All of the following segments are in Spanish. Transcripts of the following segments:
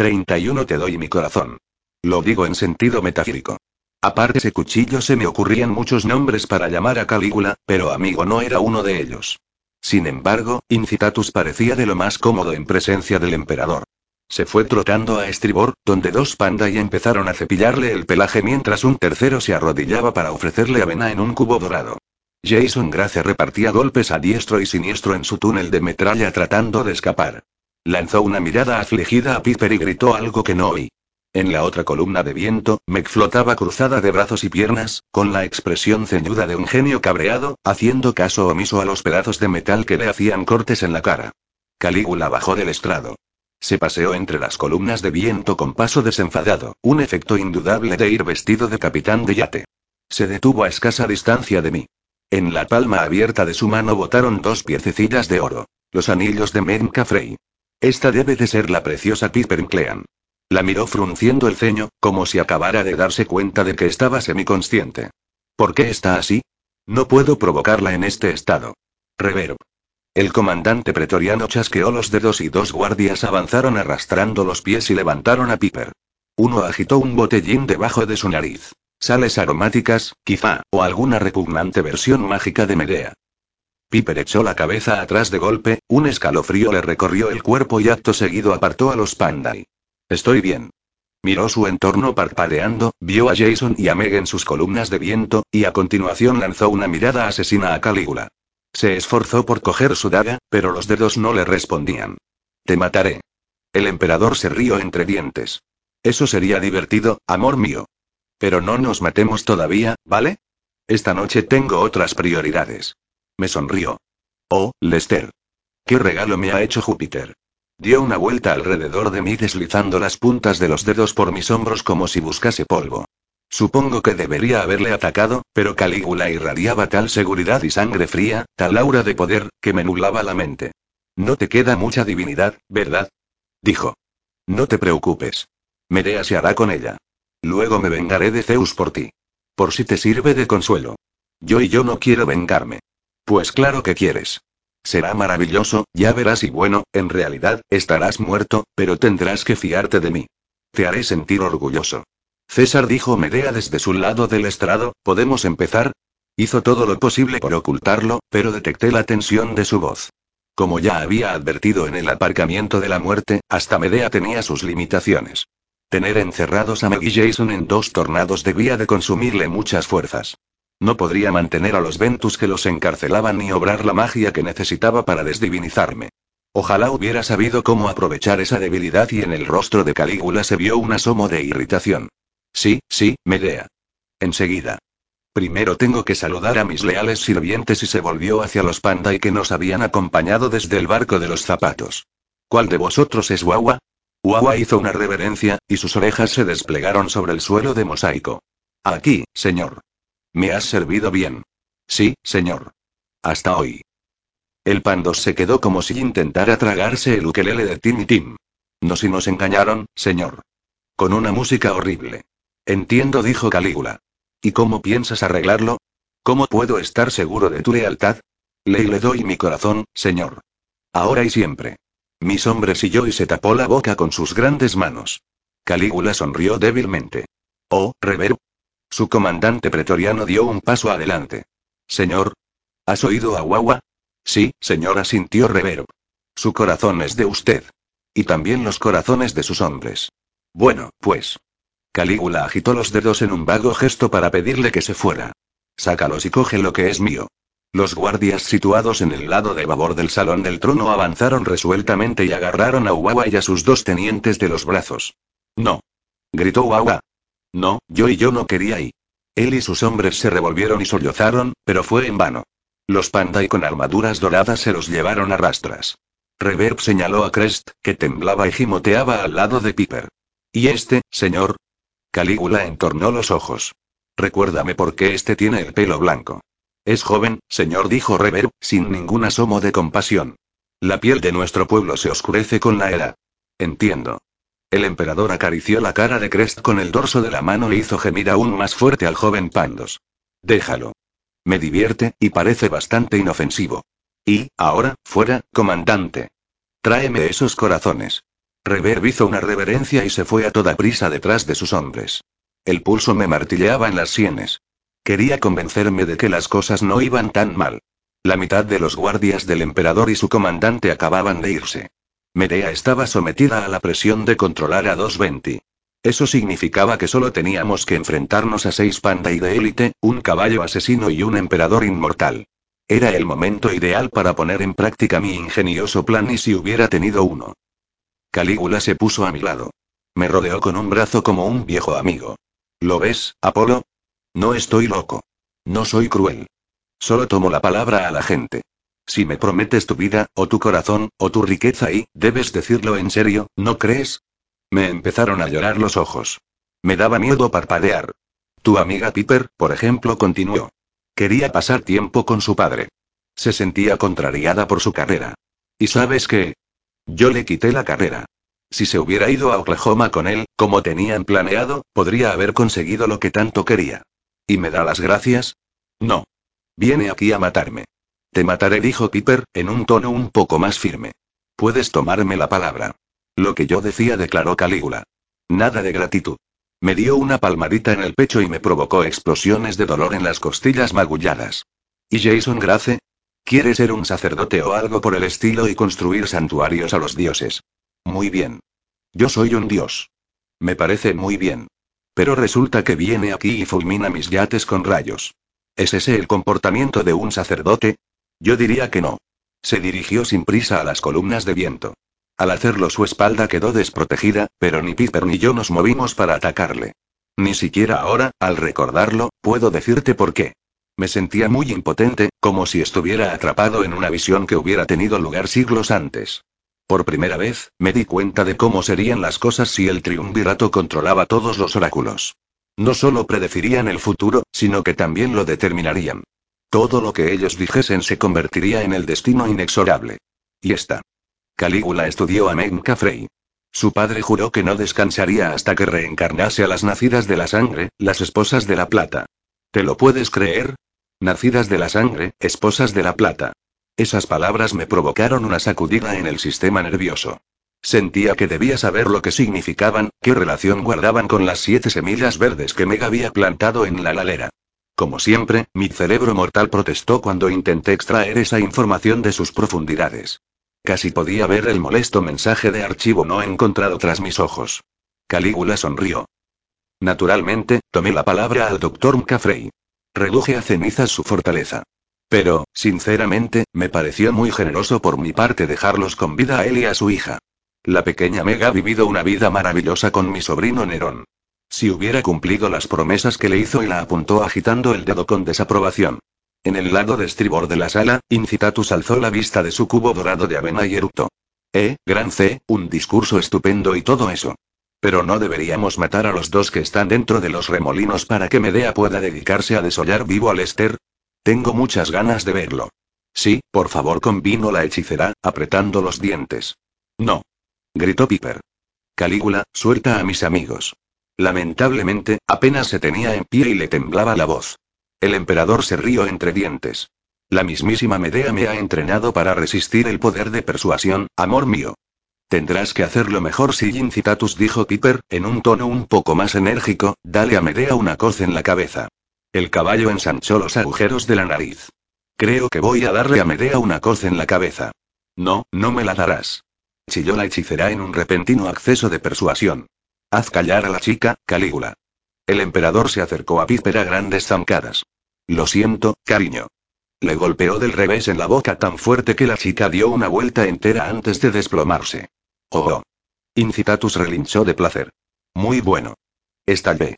31 te doy mi corazón. Lo digo en sentido metafírico. Aparte ese cuchillo se me ocurrían muchos nombres para llamar a Calígula, pero amigo no era uno de ellos. Sin embargo, Incitatus parecía de lo más cómodo en presencia del emperador. Se fue trotando a estribor, donde dos y empezaron a cepillarle el pelaje mientras un tercero se arrodillaba para ofrecerle avena en un cubo dorado. Jason Grace repartía golpes a diestro y siniestro en su túnel de metralla tratando de escapar. Lanzó una mirada afligida a Piper y gritó algo que no oí. En la otra columna de viento, Meg flotaba cruzada de brazos y piernas, con la expresión ceñuda de un genio cabreado, haciendo caso omiso a los pedazos de metal que le hacían cortes en la cara. Calígula bajó del estrado. Se paseó entre las columnas de viento con paso desenfadado, un efecto indudable de ir vestido de capitán de yate. Se detuvo a escasa distancia de mí. En la palma abierta de su mano botaron dos piececillas de oro. Los anillos de Menka Frey. Esta debe de ser la preciosa Piper Clean. La miró frunciendo el ceño, como si acabara de darse cuenta de que estaba semiconsciente. ¿Por qué está así? No puedo provocarla en este estado. Reverb. El comandante pretoriano chasqueó los dedos y dos guardias avanzaron arrastrando los pies y levantaron a Piper. Uno agitó un botellín debajo de su nariz. Sales aromáticas, quizá, o alguna repugnante versión mágica de Medea. Piper echó la cabeza atrás de golpe, un escalofrío le recorrió el cuerpo y acto seguido apartó a los Pandai. Estoy bien. Miró su entorno parpadeando, vio a Jason y a Meg en sus columnas de viento, y a continuación lanzó una mirada asesina a Calígula. Se esforzó por coger su daga, pero los dedos no le respondían. Te mataré. El emperador se rió entre dientes. Eso sería divertido, amor mío. Pero no nos matemos todavía, ¿vale? Esta noche tengo otras prioridades. Me sonrió. Oh, Lester. ¿Qué regalo me ha hecho Júpiter? Dio una vuelta alrededor de mí deslizando las puntas de los dedos por mis hombros como si buscase polvo. Supongo que debería haberle atacado, pero Calígula irradiaba tal seguridad y sangre fría, tal aura de poder, que me nublaba la mente. No te queda mucha divinidad, ¿verdad? Dijo. No te preocupes. Medea se hará con ella. Luego me vengaré de Zeus por ti. Por si te sirve de consuelo. Yo y yo no quiero vengarme. Pues claro que quieres. Será maravilloso, ya verás y bueno, en realidad, estarás muerto, pero tendrás que fiarte de mí. Te haré sentir orgulloso. César dijo Medea desde su lado del estrado, ¿podemos empezar? Hizo todo lo posible por ocultarlo, pero detecté la tensión de su voz. Como ya había advertido en el aparcamiento de la muerte, hasta Medea tenía sus limitaciones. Tener encerrados a Meg y Jason en dos tornados debía de consumirle muchas fuerzas. No podría mantener a los Ventus que los encarcelaban ni obrar la magia que necesitaba para desdivinizarme. Ojalá hubiera sabido cómo aprovechar esa debilidad y en el rostro de Calígula se vio un asomo de irritación. Sí, sí, Medea. Enseguida. Primero tengo que saludar a mis leales sirvientes y se volvió hacia los panda y que nos habían acompañado desde el barco de los zapatos. ¿Cuál de vosotros es Wawa? Wawa hizo una reverencia, y sus orejas se desplegaron sobre el suelo de mosaico. Aquí, señor. Me has servido bien. Sí, señor. Hasta hoy. El Pandos se quedó como si intentara tragarse el ukelele de Tim y Tim. No si nos engañaron, señor. Con una música horrible. Entiendo, dijo Calígula. ¿Y cómo piensas arreglarlo? ¿Cómo puedo estar seguro de tu lealtad? Le le doy mi corazón, señor. Ahora y siempre. Mis hombres y yo y se tapó la boca con sus grandes manos. Calígula sonrió débilmente. Oh, Rever, su comandante pretoriano dio un paso adelante. Señor. ¿Has oído a Guagua? Sí, señor, asintió Reverb. Su corazón es de usted. Y también los corazones de sus hombres. Bueno, pues. Calígula agitó los dedos en un vago gesto para pedirle que se fuera. Sácalos y coge lo que es mío. Los guardias situados en el lado de babor del salón del trono avanzaron resueltamente y agarraron a Uawa y a sus dos tenientes de los brazos. No. Gritó Uawa. No, yo y yo no quería ir. Él y sus hombres se revolvieron y sollozaron, pero fue en vano. Los pandai con armaduras doradas se los llevaron a rastras. Reverb señaló a Crest, que temblaba y gimoteaba al lado de Piper. ¿Y este, señor? Calígula entornó los ojos. Recuérdame por qué este tiene el pelo blanco. Es joven, señor, dijo Reverb, sin ningún asomo de compasión. La piel de nuestro pueblo se oscurece con la era. Entiendo. El emperador acarició la cara de Crest con el dorso de la mano e hizo gemir aún más fuerte al joven Pandos. Déjalo. Me divierte, y parece bastante inofensivo. Y, ahora, fuera, comandante. Tráeme esos corazones. Reverb hizo una reverencia y se fue a toda prisa detrás de sus hombres. El pulso me martilleaba en las sienes. Quería convencerme de que las cosas no iban tan mal. La mitad de los guardias del emperador y su comandante acababan de irse. Medea estaba sometida a la presión de controlar a 220. Eso significaba que solo teníamos que enfrentarnos a seis panda y de élite, un caballo asesino y un emperador inmortal. Era el momento ideal para poner en práctica mi ingenioso plan y si hubiera tenido uno. Calígula se puso a mi lado. Me rodeó con un brazo como un viejo amigo. ¿Lo ves, Apolo? No estoy loco. No soy cruel. Solo tomo la palabra a la gente. Si me prometes tu vida, o tu corazón, o tu riqueza y, debes decirlo en serio, ¿no crees? Me empezaron a llorar los ojos. Me daba miedo parpadear. Tu amiga Piper, por ejemplo, continuó. Quería pasar tiempo con su padre. Se sentía contrariada por su carrera. ¿Y sabes qué? Yo le quité la carrera. Si se hubiera ido a Oklahoma con él, como tenían planeado, podría haber conseguido lo que tanto quería. ¿Y me da las gracias? No. Viene aquí a matarme. Te mataré, dijo Piper, en un tono un poco más firme. Puedes tomarme la palabra. Lo que yo decía, declaró Calígula. Nada de gratitud. Me dio una palmadita en el pecho y me provocó explosiones de dolor en las costillas magulladas. ¿Y Jason Grace? ¿Quiere ser un sacerdote o algo por el estilo y construir santuarios a los dioses? Muy bien. Yo soy un dios. Me parece muy bien. Pero resulta que viene aquí y fulmina mis yates con rayos. ¿Es ese el comportamiento de un sacerdote? Yo diría que no. Se dirigió sin prisa a las columnas de viento. Al hacerlo su espalda quedó desprotegida, pero ni Piper ni yo nos movimos para atacarle. Ni siquiera ahora, al recordarlo, puedo decirte por qué. Me sentía muy impotente, como si estuviera atrapado en una visión que hubiera tenido lugar siglos antes. Por primera vez, me di cuenta de cómo serían las cosas si el triunvirato controlaba todos los oráculos. No solo predecirían el futuro, sino que también lo determinarían. Todo lo que ellos dijesen se convertiría en el destino inexorable. Y esta. Calígula estudió a Menka Frey. Su padre juró que no descansaría hasta que reencarnase a las nacidas de la sangre, las esposas de la plata. ¿Te lo puedes creer? Nacidas de la sangre, esposas de la plata. Esas palabras me provocaron una sacudida en el sistema nervioso. Sentía que debía saber lo que significaban, qué relación guardaban con las siete semillas verdes que Meg había plantado en la lalera. Como siempre, mi cerebro mortal protestó cuando intenté extraer esa información de sus profundidades. Casi podía ver el molesto mensaje de archivo no encontrado tras mis ojos. Calígula sonrió. Naturalmente, tomé la palabra al doctor McCaffrey. Reduje a cenizas su fortaleza. Pero, sinceramente, me pareció muy generoso por mi parte dejarlos con vida a él y a su hija. La pequeña Meg ha vivido una vida maravillosa con mi sobrino Nerón. Si hubiera cumplido las promesas que le hizo y la apuntó agitando el dedo con desaprobación. En el lado de estribor de la sala, Incitatus alzó la vista de su cubo dorado de avena y eructó. Eh, gran C, un discurso estupendo y todo eso. Pero no deberíamos matar a los dos que están dentro de los remolinos para que Medea pueda dedicarse a desollar vivo al Lester. Tengo muchas ganas de verlo. Sí, por favor, convino la hechicera, apretando los dientes. No. Gritó Piper. Calígula, suelta a mis amigos. Lamentablemente, apenas se tenía en pie y le temblaba la voz. El emperador se rió entre dientes. La mismísima Medea me ha entrenado para resistir el poder de persuasión, amor mío. Tendrás que hacerlo mejor si Incitatus dijo Piper, en un tono un poco más enérgico, dale a Medea una coz en la cabeza. El caballo ensanchó los agujeros de la nariz. Creo que voy a darle a Medea una coz en la cabeza. No, no me la darás. Chilló la hechicera en un repentino acceso de persuasión. Haz callar a la chica, Calígula. El emperador se acercó a Piper grandes zancadas. Lo siento, cariño. Le golpeó del revés en la boca tan fuerte que la chica dio una vuelta entera antes de desplomarse. Oh. oh. Incitatus relinchó de placer. Muy bueno. Estallé.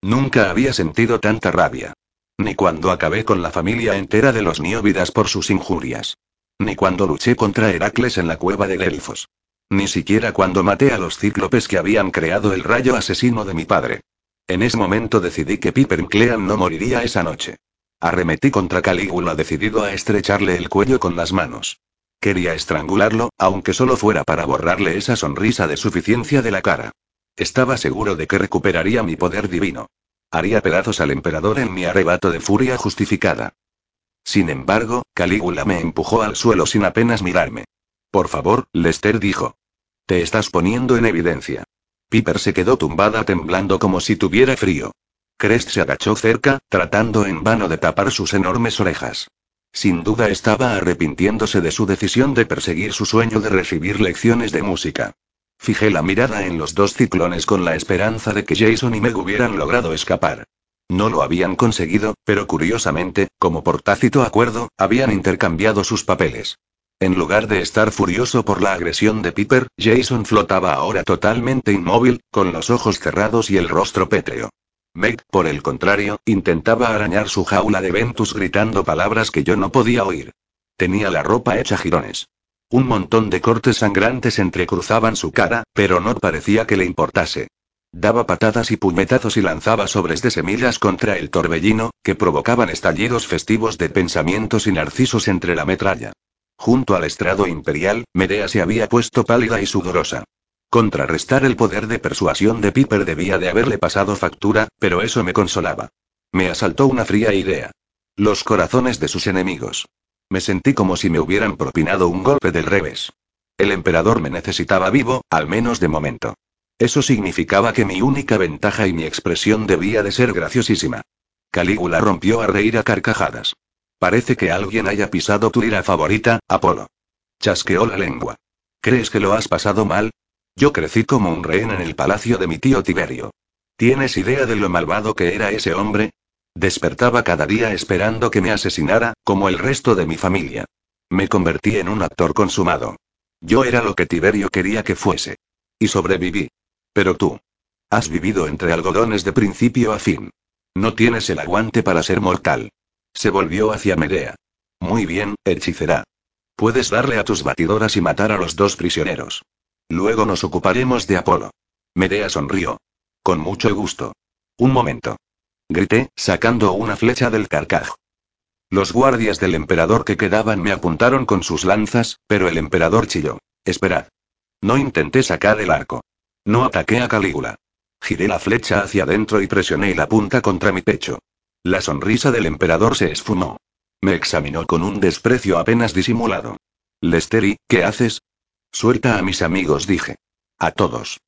Nunca había sentido tanta rabia. Ni cuando acabé con la familia entera de los nióvidas por sus injurias. Ni cuando luché contra Heracles en la cueva de Delfos. Ni siquiera cuando maté a los cíclopes que habían creado el rayo asesino de mi padre. En ese momento decidí que Piper Clean no moriría esa noche. Arremetí contra Calígula decidido a estrecharle el cuello con las manos. Quería estrangularlo, aunque solo fuera para borrarle esa sonrisa de suficiencia de la cara. Estaba seguro de que recuperaría mi poder divino. Haría pedazos al emperador en mi arrebato de furia justificada. Sin embargo, Calígula me empujó al suelo sin apenas mirarme. Por favor, Lester dijo. Te estás poniendo en evidencia. Piper se quedó tumbada temblando como si tuviera frío. Crest se agachó cerca, tratando en vano de tapar sus enormes orejas. Sin duda estaba arrepintiéndose de su decisión de perseguir su sueño de recibir lecciones de música. Fijé la mirada en los dos ciclones con la esperanza de que Jason y Meg hubieran logrado escapar. No lo habían conseguido, pero curiosamente, como por tácito acuerdo, habían intercambiado sus papeles. En lugar de estar furioso por la agresión de Piper, Jason flotaba ahora totalmente inmóvil, con los ojos cerrados y el rostro pétreo. Meg, por el contrario, intentaba arañar su jaula de Ventus gritando palabras que yo no podía oír. Tenía la ropa hecha jirones. Un montón de cortes sangrantes entrecruzaban su cara, pero no parecía que le importase. Daba patadas y puñetazos y lanzaba sobres de semillas contra el torbellino, que provocaban estallidos festivos de pensamientos y narcisos entre la metralla. Junto al estrado imperial, Medea se había puesto pálida y sudorosa. Contrarrestar el poder de persuasión de Piper debía de haberle pasado factura, pero eso me consolaba. Me asaltó una fría idea. Los corazones de sus enemigos. Me sentí como si me hubieran propinado un golpe del revés. El emperador me necesitaba vivo, al menos de momento. Eso significaba que mi única ventaja y mi expresión debía de ser graciosísima. Calígula rompió a reír a carcajadas. Parece que alguien haya pisado tu ira favorita, Apolo. Chasqueó la lengua. ¿Crees que lo has pasado mal? Yo crecí como un rehén en el palacio de mi tío Tiberio. ¿Tienes idea de lo malvado que era ese hombre? Despertaba cada día esperando que me asesinara, como el resto de mi familia. Me convertí en un actor consumado. Yo era lo que Tiberio quería que fuese. Y sobreviví. Pero tú. Has vivido entre algodones de principio a fin. No tienes el aguante para ser mortal. Se volvió hacia Medea. Muy bien, hechicera. Puedes darle a tus batidoras y matar a los dos prisioneros. Luego nos ocuparemos de Apolo. Medea sonrió. Con mucho gusto. Un momento. Grité, sacando una flecha del carcaj. Los guardias del emperador que quedaban me apuntaron con sus lanzas, pero el emperador chilló. Esperad. No intenté sacar el arco. No ataqué a Calígula. Giré la flecha hacia adentro y presioné la punta contra mi pecho. La sonrisa del emperador se esfumó. Me examinó con un desprecio apenas disimulado. Lesteri, ¿qué haces? Suelta a mis amigos, dije. A todos.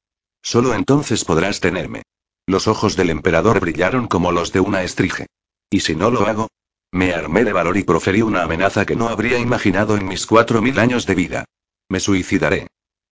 Solo entonces podrás tenerme. Los ojos del emperador brillaron como los de una estrige. ¿Y si no lo hago? Me armé de valor y proferí una amenaza que no habría imaginado en mis cuatro mil años de vida. Me suicidaré.